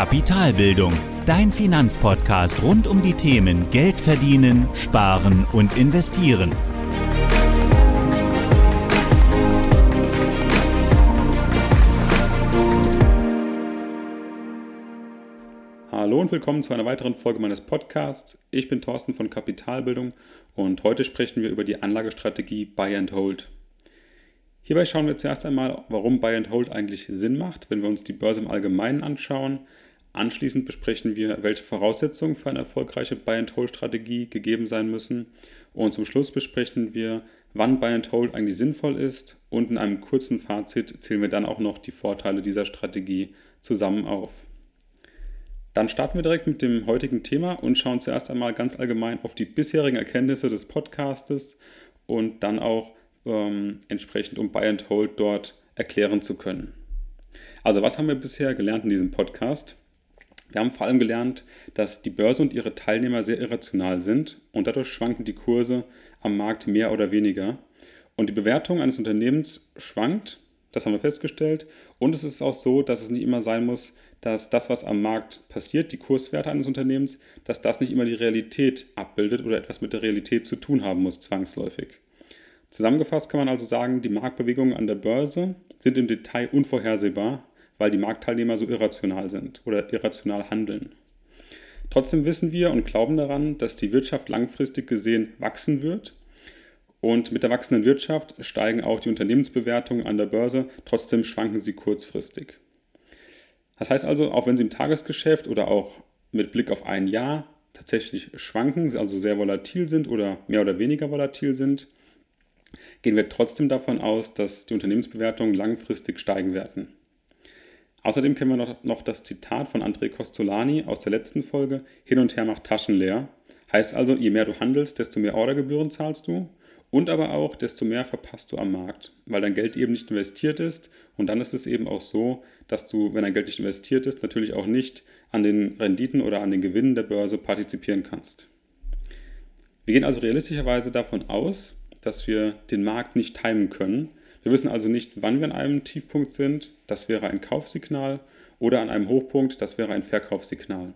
Kapitalbildung, dein Finanzpodcast rund um die Themen Geld verdienen, sparen und investieren. Hallo und willkommen zu einer weiteren Folge meines Podcasts. Ich bin Thorsten von Kapitalbildung und heute sprechen wir über die Anlagestrategie Buy and Hold. Hierbei schauen wir zuerst einmal, warum Buy and Hold eigentlich Sinn macht, wenn wir uns die Börse im Allgemeinen anschauen. Anschließend besprechen wir, welche Voraussetzungen für eine erfolgreiche Buy and Hold Strategie gegeben sein müssen. Und zum Schluss besprechen wir, wann Buy and Hold eigentlich sinnvoll ist. Und in einem kurzen Fazit zählen wir dann auch noch die Vorteile dieser Strategie zusammen auf. Dann starten wir direkt mit dem heutigen Thema und schauen zuerst einmal ganz allgemein auf die bisherigen Erkenntnisse des Podcastes und dann auch ähm, entsprechend, um Buy and Hold dort erklären zu können. Also was haben wir bisher gelernt in diesem Podcast? Wir haben vor allem gelernt, dass die Börse und ihre Teilnehmer sehr irrational sind und dadurch schwanken die Kurse am Markt mehr oder weniger. Und die Bewertung eines Unternehmens schwankt, das haben wir festgestellt. Und es ist auch so, dass es nicht immer sein muss, dass das, was am Markt passiert, die Kurswerte eines Unternehmens, dass das nicht immer die Realität abbildet oder etwas mit der Realität zu tun haben muss, zwangsläufig. Zusammengefasst kann man also sagen, die Marktbewegungen an der Börse sind im Detail unvorhersehbar, weil die Marktteilnehmer so irrational sind oder irrational handeln. Trotzdem wissen wir und glauben daran, dass die Wirtschaft langfristig gesehen wachsen wird. Und mit der wachsenden Wirtschaft steigen auch die Unternehmensbewertungen an der Börse, trotzdem schwanken sie kurzfristig. Das heißt also, auch wenn sie im Tagesgeschäft oder auch mit Blick auf ein Jahr tatsächlich schwanken, also sehr volatil sind oder mehr oder weniger volatil sind, gehen wir trotzdem davon aus, dass die Unternehmensbewertungen langfristig steigen werden. Außerdem kennen wir noch, noch das Zitat von André Costolani aus der letzten Folge, hin und her macht Taschen leer. Heißt also, je mehr du handelst, desto mehr Ordergebühren zahlst du und aber auch, desto mehr verpasst du am Markt, weil dein Geld eben nicht investiert ist. Und dann ist es eben auch so, dass du, wenn dein Geld nicht investiert ist, natürlich auch nicht an den Renditen oder an den Gewinnen der Börse partizipieren kannst. Wir gehen also realistischerweise davon aus, dass wir den Markt nicht timen können. Wir wissen also nicht, wann wir an einem Tiefpunkt sind, das wäre ein Kaufsignal, oder an einem Hochpunkt, das wäre ein Verkaufssignal.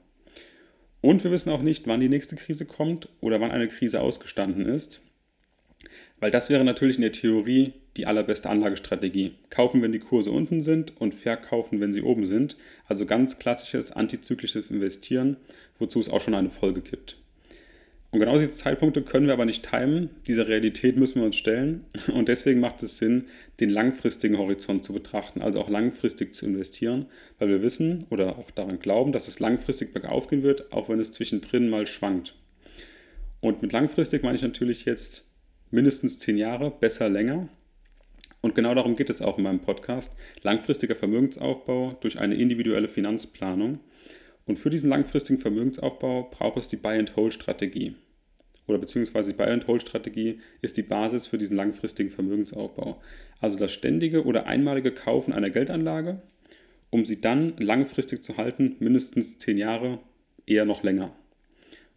Und wir wissen auch nicht, wann die nächste Krise kommt oder wann eine Krise ausgestanden ist, weil das wäre natürlich in der Theorie die allerbeste Anlagestrategie. Kaufen, wenn die Kurse unten sind und verkaufen, wenn sie oben sind. Also ganz klassisches antizyklisches Investieren, wozu es auch schon eine Folge gibt. Und genau diese Zeitpunkte können wir aber nicht timen. Diese Realität müssen wir uns stellen. Und deswegen macht es Sinn, den langfristigen Horizont zu betrachten, also auch langfristig zu investieren, weil wir wissen oder auch daran glauben, dass es langfristig bergauf gehen wird, auch wenn es zwischendrin mal schwankt. Und mit langfristig meine ich natürlich jetzt mindestens zehn Jahre, besser länger. Und genau darum geht es auch in meinem Podcast. Langfristiger Vermögensaufbau durch eine individuelle Finanzplanung. Und für diesen langfristigen Vermögensaufbau braucht es die Buy-and-Hold-Strategie oder beziehungsweise die Buy-and-Hold-Strategie ist die Basis für diesen langfristigen Vermögensaufbau. Also das ständige oder einmalige Kaufen einer Geldanlage, um sie dann langfristig zu halten, mindestens zehn Jahre, eher noch länger.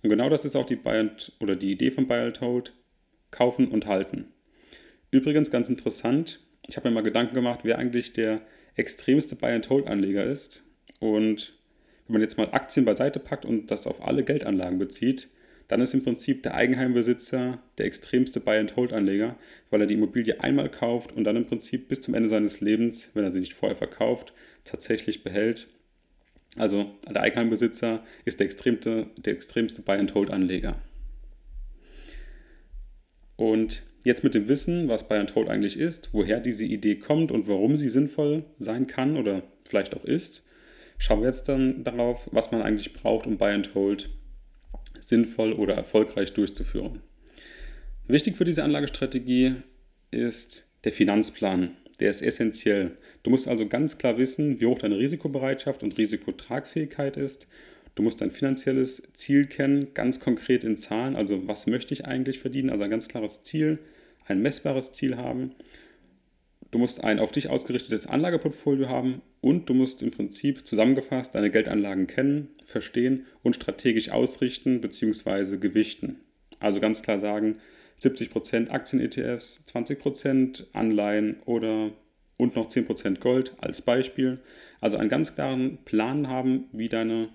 Und genau das ist auch die Buy oder die Idee von Buy-and-Hold, kaufen und halten. Übrigens ganz interessant, ich habe mir mal Gedanken gemacht, wer eigentlich der extremste Buy-and-Hold-Anleger ist. Und wenn man jetzt mal Aktien beiseite packt und das auf alle Geldanlagen bezieht, dann ist im Prinzip der Eigenheimbesitzer der extremste Buy-and-Hold-Anleger, weil er die Immobilie einmal kauft und dann im Prinzip bis zum Ende seines Lebens, wenn er sie nicht vorher verkauft, tatsächlich behält. Also der Eigenheimbesitzer ist der extremste, der extremste Buy-and-Hold-Anleger. Und jetzt mit dem Wissen, was Buy-and-Hold eigentlich ist, woher diese Idee kommt und warum sie sinnvoll sein kann oder vielleicht auch ist, schauen wir jetzt dann darauf, was man eigentlich braucht, um Buy-and-Hold sinnvoll oder erfolgreich durchzuführen. Wichtig für diese Anlagestrategie ist der Finanzplan. Der ist essentiell. Du musst also ganz klar wissen, wie hoch deine Risikobereitschaft und Risikotragfähigkeit ist. Du musst dein finanzielles Ziel kennen, ganz konkret in Zahlen. Also was möchte ich eigentlich verdienen? Also ein ganz klares Ziel, ein messbares Ziel haben. Du musst ein auf dich ausgerichtetes Anlageportfolio haben und du musst im Prinzip zusammengefasst deine Geldanlagen kennen, verstehen und strategisch ausrichten bzw. gewichten. Also ganz klar sagen, 70% Aktien-ETFs, 20% Anleihen oder und noch 10% Gold als Beispiel. Also einen ganz klaren Plan haben, wie deine,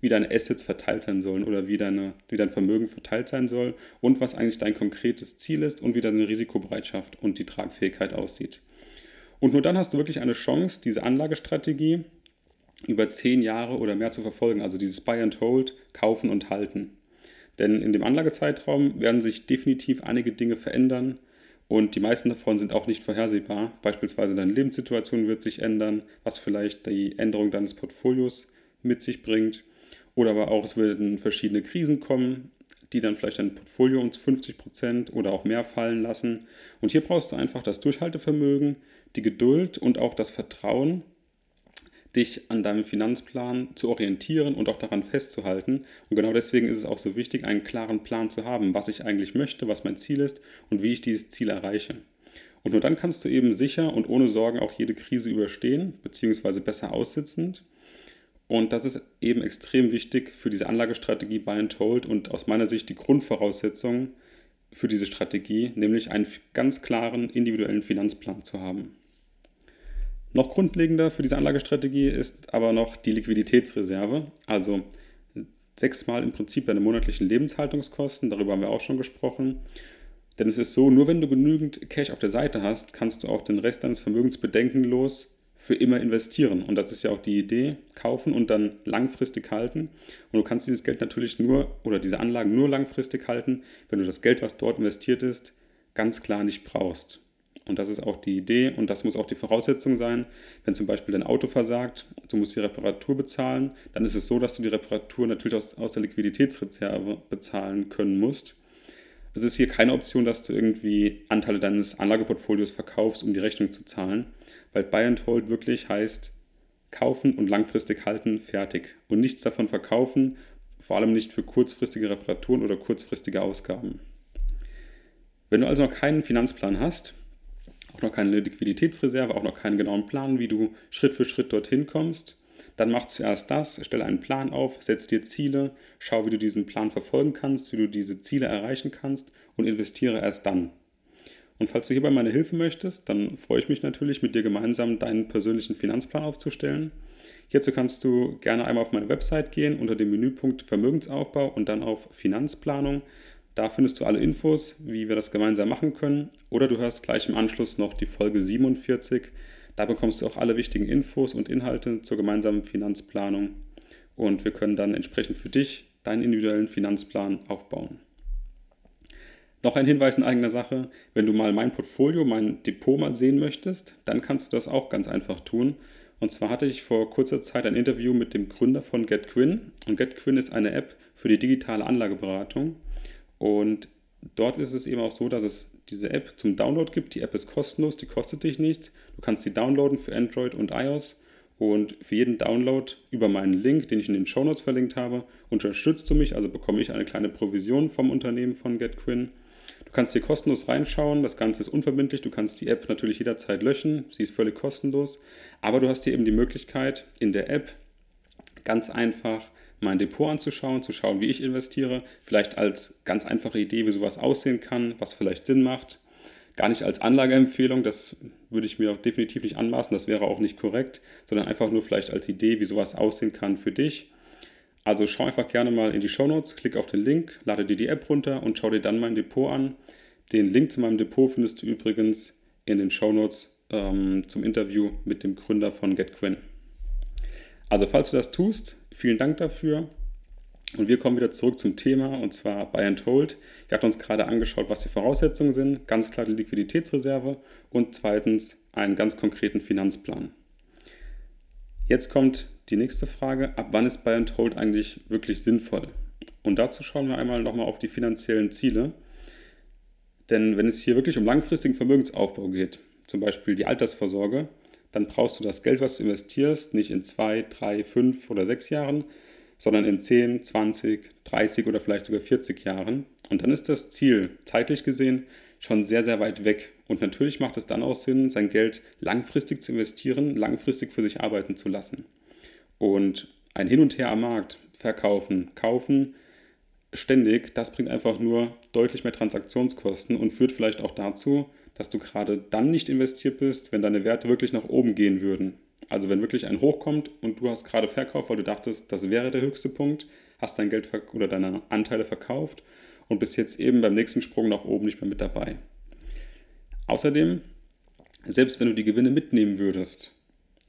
wie deine Assets verteilt sein sollen oder wie, deine, wie dein Vermögen verteilt sein soll und was eigentlich dein konkretes Ziel ist und wie deine Risikobereitschaft und die Tragfähigkeit aussieht. Und nur dann hast du wirklich eine Chance, diese Anlagestrategie über zehn Jahre oder mehr zu verfolgen. Also dieses Buy and Hold, kaufen und halten. Denn in dem Anlagezeitraum werden sich definitiv einige Dinge verändern und die meisten davon sind auch nicht vorhersehbar. Beispielsweise deine Lebenssituation wird sich ändern, was vielleicht die Änderung deines Portfolios mit sich bringt. Oder aber auch, es werden verschiedene Krisen kommen, die dann vielleicht dein Portfolio um 50 Prozent oder auch mehr fallen lassen. Und hier brauchst du einfach das Durchhaltevermögen, die Geduld und auch das Vertrauen, dich an deinem Finanzplan zu orientieren und auch daran festzuhalten. Und genau deswegen ist es auch so wichtig, einen klaren Plan zu haben, was ich eigentlich möchte, was mein Ziel ist und wie ich dieses Ziel erreiche. Und nur dann kannst du eben sicher und ohne Sorgen auch jede Krise überstehen, beziehungsweise besser aussitzend. Und das ist eben extrem wichtig für diese Anlagestrategie Buy and Hold und aus meiner Sicht die Grundvoraussetzung für diese Strategie, nämlich einen ganz klaren individuellen Finanzplan zu haben. Noch grundlegender für diese Anlagestrategie ist aber noch die Liquiditätsreserve, also sechsmal im Prinzip deine monatlichen Lebenshaltungskosten, darüber haben wir auch schon gesprochen. Denn es ist so, nur wenn du genügend Cash auf der Seite hast, kannst du auch den Rest deines Vermögens bedenkenlos für immer investieren. Und das ist ja auch die Idee, kaufen und dann langfristig halten. Und du kannst dieses Geld natürlich nur oder diese Anlagen nur langfristig halten, wenn du das Geld, was dort investiert ist, ganz klar nicht brauchst. Und das ist auch die Idee und das muss auch die Voraussetzung sein. Wenn zum Beispiel dein Auto versagt, du musst die Reparatur bezahlen, dann ist es so, dass du die Reparatur natürlich aus, aus der Liquiditätsreserve bezahlen können musst. Es ist hier keine Option, dass du irgendwie Anteile deines Anlageportfolios verkaufst, um die Rechnung zu zahlen, weil Buy and Hold wirklich heißt kaufen und langfristig halten, fertig. Und nichts davon verkaufen, vor allem nicht für kurzfristige Reparaturen oder kurzfristige Ausgaben. Wenn du also noch keinen Finanzplan hast, auch noch keine Liquiditätsreserve, auch noch keinen genauen Plan, wie du Schritt für Schritt dorthin kommst, dann mach zuerst das, stelle einen Plan auf, setz dir Ziele, schau, wie du diesen Plan verfolgen kannst, wie du diese Ziele erreichen kannst und investiere erst dann. Und falls du hierbei meine Hilfe möchtest, dann freue ich mich natürlich, mit dir gemeinsam deinen persönlichen Finanzplan aufzustellen. Hierzu kannst du gerne einmal auf meine Website gehen unter dem Menüpunkt Vermögensaufbau und dann auf Finanzplanung. Da findest du alle Infos, wie wir das gemeinsam machen können. Oder du hörst gleich im Anschluss noch die Folge 47. Da bekommst du auch alle wichtigen Infos und Inhalte zur gemeinsamen Finanzplanung. Und wir können dann entsprechend für dich deinen individuellen Finanzplan aufbauen. Noch ein Hinweis in eigener Sache, wenn du mal mein Portfolio, mein Depot mal sehen möchtest, dann kannst du das auch ganz einfach tun. Und zwar hatte ich vor kurzer Zeit ein Interview mit dem Gründer von GetQuinn. Und GetQuinn ist eine App für die digitale Anlageberatung. Und dort ist es eben auch so, dass es diese App zum Download gibt. Die App ist kostenlos, die kostet dich nichts. Du kannst sie downloaden für Android und iOS. Und für jeden Download über meinen Link, den ich in den Show Notes verlinkt habe, unterstützt du mich, also bekomme ich eine kleine Provision vom Unternehmen von GetQuinn. Du kannst hier kostenlos reinschauen, das Ganze ist unverbindlich, du kannst die App natürlich jederzeit löschen, sie ist völlig kostenlos, aber du hast hier eben die Möglichkeit, in der App ganz einfach mein Depot anzuschauen, zu schauen, wie ich investiere, vielleicht als ganz einfache Idee, wie sowas aussehen kann, was vielleicht Sinn macht. Gar nicht als Anlageempfehlung, das würde ich mir definitiv nicht anmaßen, das wäre auch nicht korrekt, sondern einfach nur vielleicht als Idee, wie sowas aussehen kann für dich. Also schau einfach gerne mal in die Show Notes, klick auf den Link, lade dir die App runter und schau dir dann mein Depot an. Den Link zu meinem Depot findest du übrigens in den Show Notes ähm, zum Interview mit dem Gründer von GetQuinn. Also falls du das tust, vielen Dank dafür. Und wir kommen wieder zurück zum Thema und zwar Buy and Hold. Wir hatten uns gerade angeschaut, was die Voraussetzungen sind. Ganz klar die Liquiditätsreserve und zweitens einen ganz konkreten Finanzplan. Jetzt kommt die nächste Frage. Ab wann ist Buy and Hold eigentlich wirklich sinnvoll? Und dazu schauen wir einmal nochmal auf die finanziellen Ziele. Denn wenn es hier wirklich um langfristigen Vermögensaufbau geht, zum Beispiel die Altersvorsorge, dann brauchst du das Geld, was du investierst, nicht in zwei, drei, fünf oder sechs Jahren, sondern in 10, 20, 30 oder vielleicht sogar 40 Jahren. Und dann ist das Ziel zeitlich gesehen schon sehr, sehr weit weg. Und natürlich macht es dann auch Sinn, sein Geld langfristig zu investieren, langfristig für sich arbeiten zu lassen. Und ein Hin und Her am Markt, verkaufen, kaufen, ständig, das bringt einfach nur deutlich mehr Transaktionskosten und führt vielleicht auch dazu, dass du gerade dann nicht investiert bist, wenn deine Werte wirklich nach oben gehen würden. Also wenn wirklich ein Hoch kommt und du hast gerade verkauft, weil du dachtest, das wäre der höchste Punkt, hast dein Geld oder deine Anteile verkauft und bist jetzt eben beim nächsten Sprung nach oben nicht mehr mit dabei. Außerdem, selbst wenn du die Gewinne mitnehmen würdest,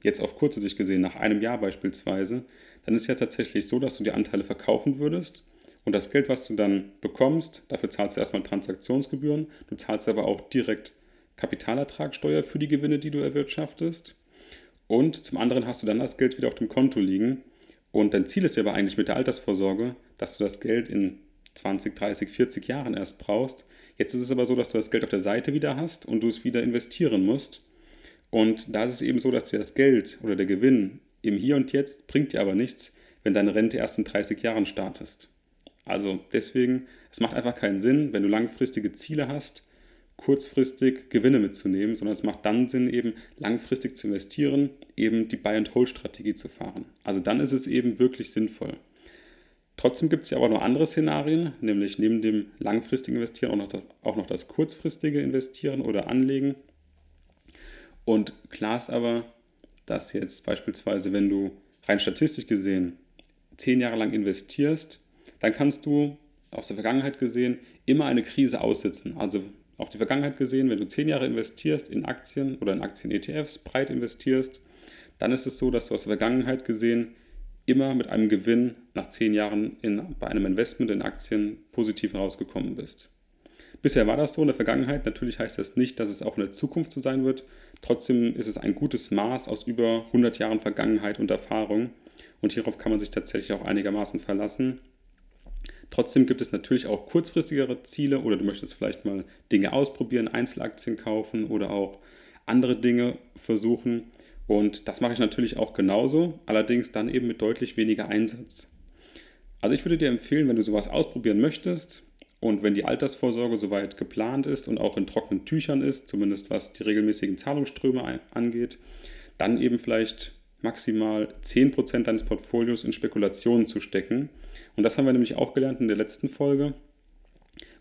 jetzt auf kurze Sicht gesehen, nach einem Jahr beispielsweise, dann ist ja tatsächlich so, dass du die Anteile verkaufen würdest und das Geld, was du dann bekommst, dafür zahlst du erstmal Transaktionsgebühren, du zahlst aber auch direkt Kapitalertragssteuer für die Gewinne, die du erwirtschaftest. Und zum anderen hast du dann das Geld wieder auf dem Konto liegen. Und dein Ziel ist ja aber eigentlich mit der Altersvorsorge, dass du das Geld in 20, 30, 40 Jahren erst brauchst. Jetzt ist es aber so, dass du das Geld auf der Seite wieder hast und du es wieder investieren musst. Und da ist es eben so, dass dir das Geld oder der Gewinn im Hier und Jetzt bringt dir aber nichts, wenn deine Rente erst in 30 Jahren startest. Also deswegen, es macht einfach keinen Sinn, wenn du langfristige Ziele hast, kurzfristig Gewinne mitzunehmen, sondern es macht dann Sinn, eben langfristig zu investieren, eben die Buy-and-Hold-Strategie zu fahren. Also dann ist es eben wirklich sinnvoll. Trotzdem gibt es ja aber noch andere Szenarien, nämlich neben dem langfristigen Investieren auch noch das, auch noch das kurzfristige Investieren oder Anlegen. Und klar ist aber, dass jetzt beispielsweise, wenn du rein statistisch gesehen zehn Jahre lang investierst, dann kannst du aus der Vergangenheit gesehen immer eine Krise aussitzen. Also auf die Vergangenheit gesehen, wenn du zehn Jahre investierst in Aktien oder in Aktien-ETFs, breit investierst, dann ist es so, dass du aus der Vergangenheit gesehen immer mit einem Gewinn nach zehn Jahren in, bei einem Investment in Aktien positiv rausgekommen bist. Bisher war das so in der Vergangenheit. Natürlich heißt das nicht, dass es auch in der Zukunft so sein wird. Trotzdem ist es ein gutes Maß aus über 100 Jahren Vergangenheit und Erfahrung. Und hierauf kann man sich tatsächlich auch einigermaßen verlassen. Trotzdem gibt es natürlich auch kurzfristigere Ziele oder du möchtest vielleicht mal Dinge ausprobieren, Einzelaktien kaufen oder auch andere Dinge versuchen. Und das mache ich natürlich auch genauso, allerdings dann eben mit deutlich weniger Einsatz. Also ich würde dir empfehlen, wenn du sowas ausprobieren möchtest und wenn die Altersvorsorge soweit geplant ist und auch in trockenen Tüchern ist, zumindest was die regelmäßigen Zahlungsströme angeht, dann eben vielleicht maximal 10% deines Portfolios in Spekulationen zu stecken. Und das haben wir nämlich auch gelernt in der letzten Folge.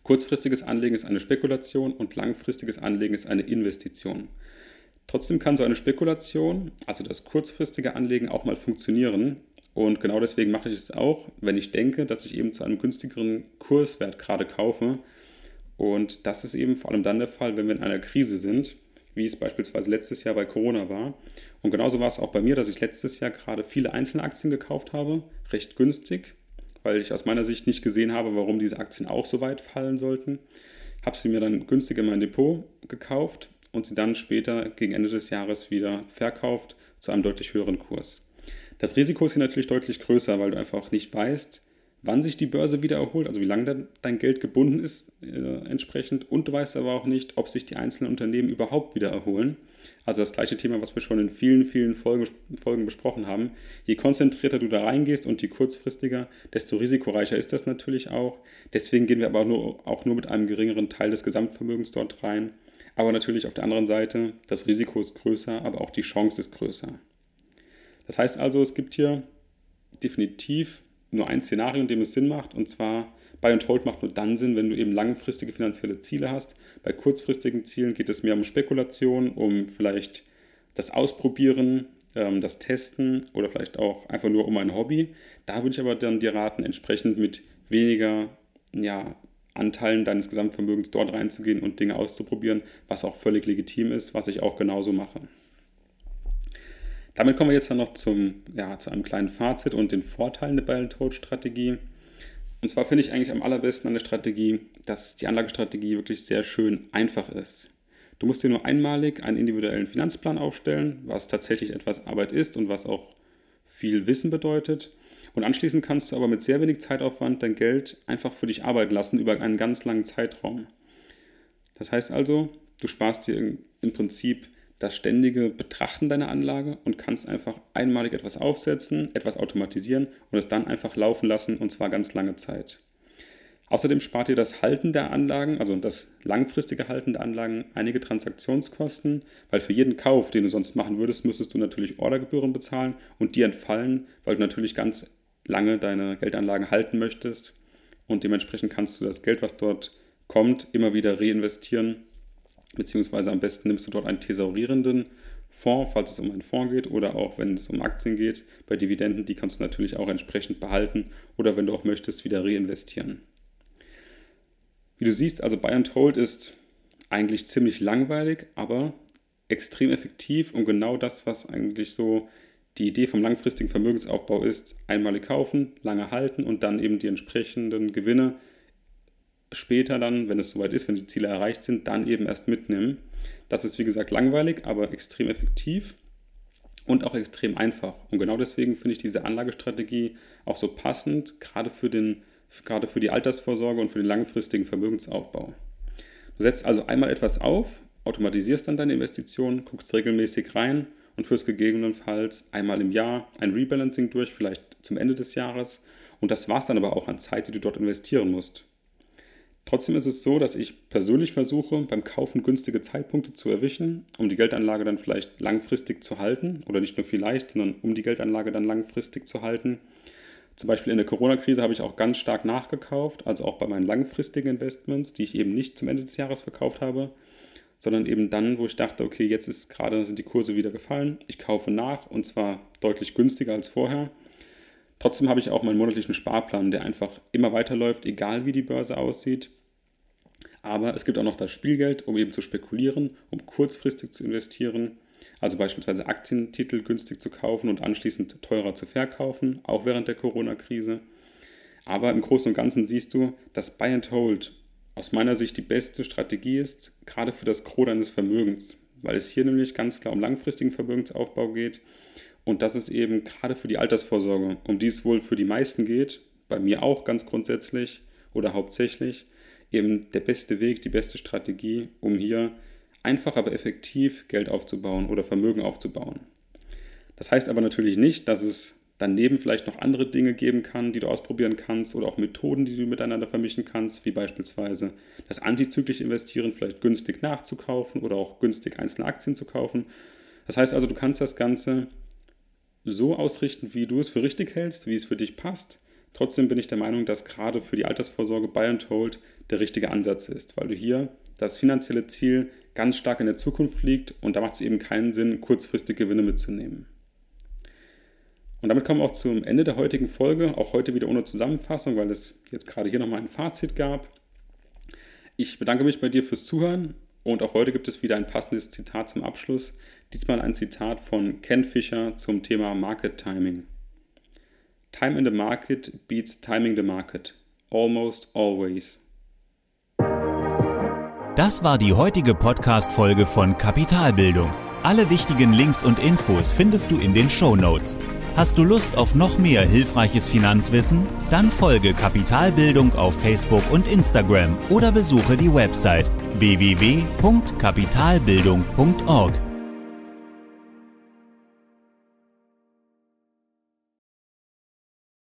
Kurzfristiges Anlegen ist eine Spekulation und langfristiges Anlegen ist eine Investition. Trotzdem kann so eine Spekulation, also das kurzfristige Anlegen, auch mal funktionieren. Und genau deswegen mache ich es auch, wenn ich denke, dass ich eben zu einem günstigeren Kurswert gerade kaufe. Und das ist eben vor allem dann der Fall, wenn wir in einer Krise sind wie es beispielsweise letztes Jahr bei Corona war. Und genauso war es auch bei mir, dass ich letztes Jahr gerade viele einzelne Aktien gekauft habe, recht günstig, weil ich aus meiner Sicht nicht gesehen habe, warum diese Aktien auch so weit fallen sollten. Habe sie mir dann günstig in mein Depot gekauft und sie dann später gegen Ende des Jahres wieder verkauft zu einem deutlich höheren Kurs. Das Risiko ist hier natürlich deutlich größer, weil du einfach nicht weißt, wann sich die Börse wieder erholt, also wie lange dein Geld gebunden ist äh, entsprechend. Und du weißt aber auch nicht, ob sich die einzelnen Unternehmen überhaupt wieder erholen. Also das gleiche Thema, was wir schon in vielen, vielen Folgen, Folgen besprochen haben. Je konzentrierter du da reingehst und je kurzfristiger, desto risikoreicher ist das natürlich auch. Deswegen gehen wir aber auch nur, auch nur mit einem geringeren Teil des Gesamtvermögens dort rein. Aber natürlich auf der anderen Seite, das Risiko ist größer, aber auch die Chance ist größer. Das heißt also, es gibt hier definitiv nur ein Szenario, in dem es Sinn macht, und zwar Buy and Hold macht nur dann Sinn, wenn du eben langfristige finanzielle Ziele hast. Bei kurzfristigen Zielen geht es mehr um Spekulation, um vielleicht das Ausprobieren, ähm, das Testen oder vielleicht auch einfach nur um ein Hobby. Da würde ich aber dann dir raten, entsprechend mit weniger ja, Anteilen deines Gesamtvermögens dort reinzugehen und Dinge auszuprobieren, was auch völlig legitim ist, was ich auch genauso mache. Damit kommen wir jetzt dann noch zum, ja, zu einem kleinen Fazit und den Vorteilen der Buy-and-Hold-Strategie. Und zwar finde ich eigentlich am allerbesten an der Strategie, dass die Anlagestrategie wirklich sehr schön einfach ist. Du musst dir nur einmalig einen individuellen Finanzplan aufstellen, was tatsächlich etwas Arbeit ist und was auch viel Wissen bedeutet. Und anschließend kannst du aber mit sehr wenig Zeitaufwand dein Geld einfach für dich arbeiten lassen über einen ganz langen Zeitraum. Das heißt also, du sparst dir im Prinzip das ständige Betrachten deiner Anlage und kannst einfach einmalig etwas aufsetzen, etwas automatisieren und es dann einfach laufen lassen und zwar ganz lange Zeit. Außerdem spart dir das Halten der Anlagen, also das langfristige Halten der Anlagen, einige Transaktionskosten, weil für jeden Kauf, den du sonst machen würdest, müsstest du natürlich Ordergebühren bezahlen und die entfallen, weil du natürlich ganz lange deine Geldanlagen halten möchtest und dementsprechend kannst du das Geld, was dort kommt, immer wieder reinvestieren beziehungsweise am besten nimmst du dort einen thesaurierenden Fonds, falls es um einen Fonds geht oder auch wenn es um Aktien geht. Bei Dividenden, die kannst du natürlich auch entsprechend behalten oder wenn du auch möchtest, wieder reinvestieren. Wie du siehst, also Buy and Hold ist eigentlich ziemlich langweilig, aber extrem effektiv und genau das, was eigentlich so die Idee vom langfristigen Vermögensaufbau ist, einmalig kaufen, lange halten und dann eben die entsprechenden Gewinne später dann, wenn es soweit ist, wenn die Ziele erreicht sind, dann eben erst mitnehmen. Das ist wie gesagt langweilig, aber extrem effektiv und auch extrem einfach. Und genau deswegen finde ich diese Anlagestrategie auch so passend, gerade für, den, gerade für die Altersvorsorge und für den langfristigen Vermögensaufbau. Du setzt also einmal etwas auf, automatisierst dann deine Investitionen, guckst regelmäßig rein und führst gegebenenfalls einmal im Jahr ein Rebalancing durch, vielleicht zum Ende des Jahres. Und das war es dann aber auch an Zeit, die du dort investieren musst. Trotzdem ist es so, dass ich persönlich versuche, beim Kaufen günstige Zeitpunkte zu erwischen, um die Geldanlage dann vielleicht langfristig zu halten. Oder nicht nur vielleicht, sondern um die Geldanlage dann langfristig zu halten. Zum Beispiel in der Corona-Krise habe ich auch ganz stark nachgekauft, also auch bei meinen langfristigen Investments, die ich eben nicht zum Ende des Jahres verkauft habe, sondern eben dann, wo ich dachte, okay, jetzt ist gerade sind die Kurse wieder gefallen, ich kaufe nach und zwar deutlich günstiger als vorher Trotzdem habe ich auch meinen monatlichen Sparplan, der einfach immer weiterläuft, egal wie die Börse aussieht. Aber es gibt auch noch das Spielgeld, um eben zu spekulieren, um kurzfristig zu investieren. Also beispielsweise Aktientitel günstig zu kaufen und anschließend teurer zu verkaufen, auch während der Corona-Krise. Aber im Großen und Ganzen siehst du, dass Buy and Hold aus meiner Sicht die beste Strategie ist, gerade für das Gros deines Vermögens, weil es hier nämlich ganz klar um langfristigen Vermögensaufbau geht und das ist eben gerade für die Altersvorsorge, um die es wohl für die meisten geht, bei mir auch ganz grundsätzlich oder hauptsächlich, eben der beste Weg, die beste Strategie, um hier einfach aber effektiv Geld aufzubauen oder Vermögen aufzubauen. Das heißt aber natürlich nicht, dass es daneben vielleicht noch andere Dinge geben kann, die du ausprobieren kannst oder auch Methoden, die du miteinander vermischen kannst, wie beispielsweise das antizyklische Investieren vielleicht günstig nachzukaufen oder auch günstig einzelne Aktien zu kaufen. Das heißt also, du kannst das Ganze so ausrichten, wie du es für richtig hältst, wie es für dich passt. Trotzdem bin ich der Meinung, dass gerade für die Altersvorsorge Buy and Hold der richtige Ansatz ist, weil du hier das finanzielle Ziel ganz stark in der Zukunft liegt und da macht es eben keinen Sinn, kurzfristig Gewinne mitzunehmen. Und damit kommen wir auch zum Ende der heutigen Folge, auch heute wieder ohne Zusammenfassung, weil es jetzt gerade hier nochmal ein Fazit gab. Ich bedanke mich bei dir fürs Zuhören und auch heute gibt es wieder ein passendes Zitat zum Abschluss. Diesmal ein Zitat von Ken Fischer zum Thema Market Timing. Time in the market beats timing the market. Almost always. Das war die heutige Podcast-Folge von Kapitalbildung. Alle wichtigen Links und Infos findest du in den Show Notes. Hast du Lust auf noch mehr hilfreiches Finanzwissen? Dann folge Kapitalbildung auf Facebook und Instagram oder besuche die Website www.kapitalbildung.org.